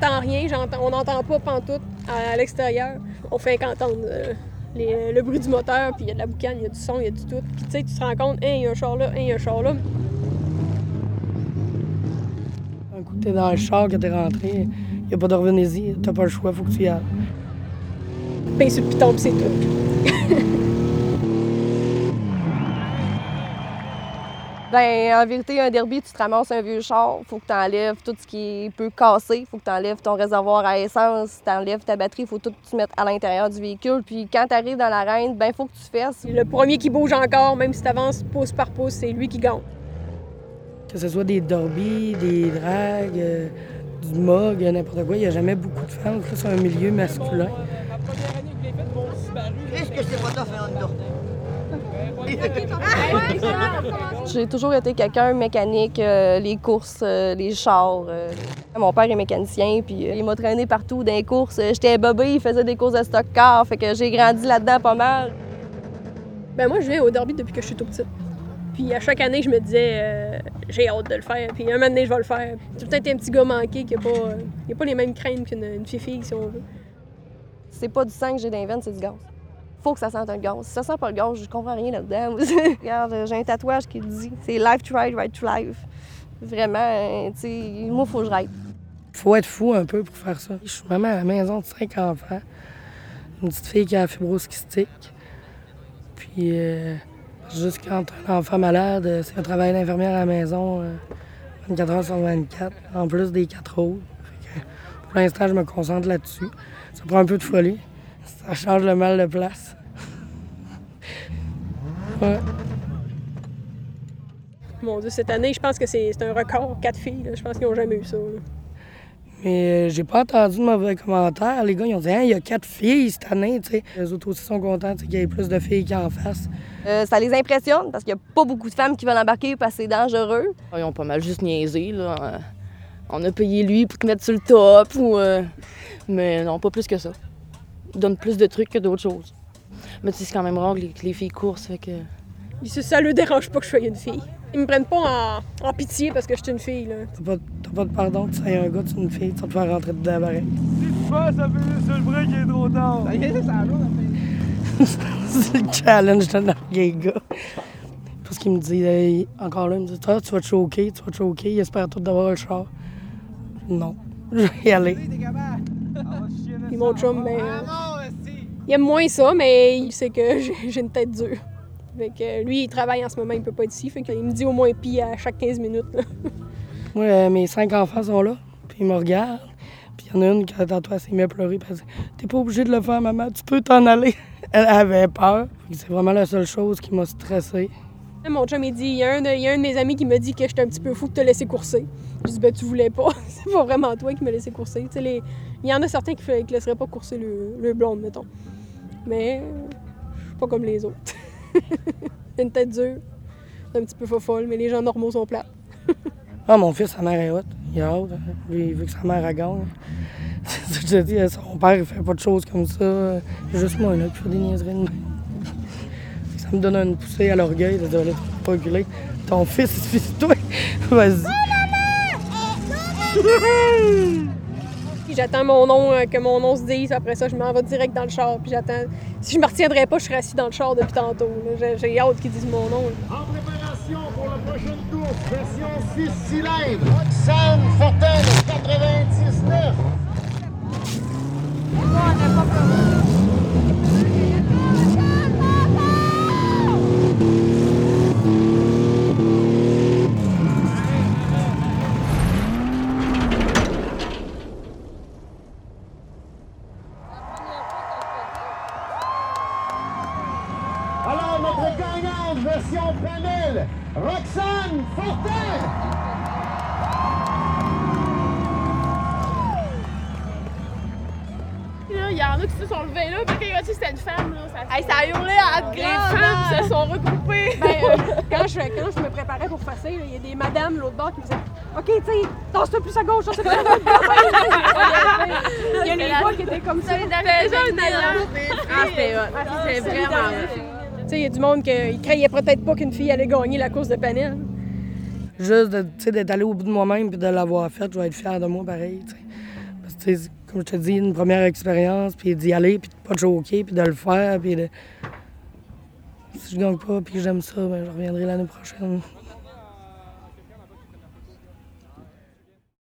j'entends rien, on n'entend pas pantoute à, à l'extérieur. On fait qu'entendre euh, les- le bruit du moteur, puis il y a de la boucane, il y a du son, il y a du tout. Puis tu sais, tu te rends compte, hein, il y a un char là, hein, il y a un char là. Un coup que t'es dans le char, que t'es rentré, y a pas de revenez-y, t'as pas le choix, faut que tu y ailles. Pince sur le piton, puis c'est tout. Ben, en vérité, un derby, tu te ramasses un vieux char, faut que tu enlèves tout ce qui peut casser, faut que tu enlèves ton réservoir à essence, tu enlèves ta batterie, faut tout que tu mettes à l'intérieur du véhicule. Puis quand tu arrives dans l'arène, ben faut que tu fasses. Le premier qui bouge encore, même si tu avances pouce par pouce, c'est lui qui gagne. Que ce soit des derbies, des dragues, euh, du mog, n'importe quoi, il y a jamais beaucoup de femmes. Ça, c'est un milieu masculin. Qu'est-ce que c'est pas tough, un Honda? J'ai toujours été quelqu'un mécanique, euh, les courses, euh, les chars. euh. Mon père est mécanicien, puis il m'a traîné partout dans les courses. J'étais bobé, il faisait des courses de stock car, fait que j'ai grandi là-dedans pas mal. Ben moi, je viens au derby depuis que je suis tout petite. Puis à chaque année, je me disais, j'ai hâte de le faire. Puis un moment donné, je vais le faire. J'ai peut-être un petit gars manqué qui n'a pas, pas les mêmes craintes qu'une une fille, si on veut. C'est pas du sang que j'ai dans les veines, c'est du gaz. Faut que ça sente un gaz. Si ça sent pas le gaz, je comprends rien là-dedans. Regarde, euh, j'ai un tatouage qui dit c'est life to ride, ride to life. Vraiment, euh, tu sais, moi, faut que je ride. Faut être fou un peu pour faire ça. Je suis maman à la maison de cinq enfants. Une petite fille qui a la fibrose kystique. Puis, euh, juste quand un enfant malade, euh, c'est un travail d'infirmière à la maison, euh, 24 heures sur 24, en plus des quatre autres. Pour l'instant, je me concentre là-dessus. Ça prend un peu de folie. Ça change le mal de place. Ouais. Mon Dieu, cette année, je pense que c'est un record, quatre filles. là. Je pense qu'ils n'ont jamais eu ça. là. Mais euh, j'ai pas entendu de mauvais commentaires. Les gars, ils ont dit, Hein, il y a quatre filles cette année, tu sais. Les autres aussi sont contents qu'il y ait plus de filles qui en fassent. Euh, ça les impressionne parce qu'il n'y a pas beaucoup de femmes qui veulent embarquer parce que c'est dangereux. Ils ont pas mal juste niaisé, là. Euh, On a payé lui pour te mettre sur le top, ou... euh, Mais non, pas plus que ça. Ils donnent plus de trucs que d'autres choses. Mais tu sais, c'est quand même rare que les, que les filles courent, ça fait que... Puis ça, ça leur dérange pas que je sois une fille. Ils me prennent pas en, en pitié parce que je suis une fille. Là. T'as pas, t'as pas de pardon, tu sais, un gars, tu es une fille, tu vas te faire rentrer dedans pareil. C'est le challenge de notre gay gars. Parce qu'il me dit, encore là, il me dit, toi, tu vas te choquer, tu vas te choquer, il espère tout d'avoir le char. Non, je vais y aller. Puis mon chum, ben, euh, il aime moins ça, mais il sait que j'ai une tête dure. Fait que lui, il travaille en ce moment, il peut pas être ici. Fait qu'il me dit au moins pis à chaque 15 minutes. là. Moi, euh, mes cinq enfants sont là, puis ils me regardent. Puis il y en a une qui, tantôt, elle s'est mise à pleurer, elle dit T'es pas obligé de le faire, maman, tu peux t'en aller. Elle avait peur. Que C'est vraiment la seule chose qui m'a stressé. Mon chum, il dit il y, a un de, mes amis qui me dit que j'étais un petit peu fou de te laisser courser. Je dis ben, tu voulais pas. C'est pas vraiment toi qui me laissé courser. Il y en a certains qui ne laisseraient pas courser le, le blonde, mettons. Mais euh, je suis pas comme les autres. J'ai une tête dure, un petit peu folle, mais les gens normaux sont plats. Ah, mon fils, sa mère est haute. Il a hâte. hein. Lui, il veut que sa mère elle gagne. C'est ça que je dis. euh, Son père, il fait pas de choses comme ça. Juste moi, là, qui fais des niaiseries de. Ça me donne une poussée à l'orgueil de dire, là, tu peux pas reculer. Ton fils, il de toi. Vas-y. Puis j'attends mon nom, euh, que mon nom se dise. Après ça, je m'en vais direct dans le char. Puis j'attends. Si je me retiendrais pas, je serais assis dans le char depuis tantôt. J'ai hâte qu'ils disent mon nom. là. En préparation pour la prochaine course, version 6 cylindres. Roxane Fortin, 99. Gagnante, version panel, Roxane Fortin. Il y en a qui se sont levés là, puis quand c'était une femme, là, ça, ça a hurlé à Les femmes se sont regroupées. Ben, euh, quand, je, quand je me préparais pour passer, il y a des madames l'autre bord qui me disaient OK, tu sais, tasse-toi plus à gauche, tasse-toi plus à gauche. Il y a les gars qui étaient comme ça. C'était déjà une alliance. Ah, c'était. C'était vraiment il y a du monde qui croyait peut-être pas qu'une fille allait gagner la course de panel. Juste d'être allé au bout de moi-même et de l'avoir faite, je vais être fier de moi pareil. T'sais. Comme je te dis, une première expérience, puis d'y aller, puis de pas te choquer, puis de le faire, puis de... Si je gagne pas, puis j'aime ça, ben, je reviendrai l'année prochaine.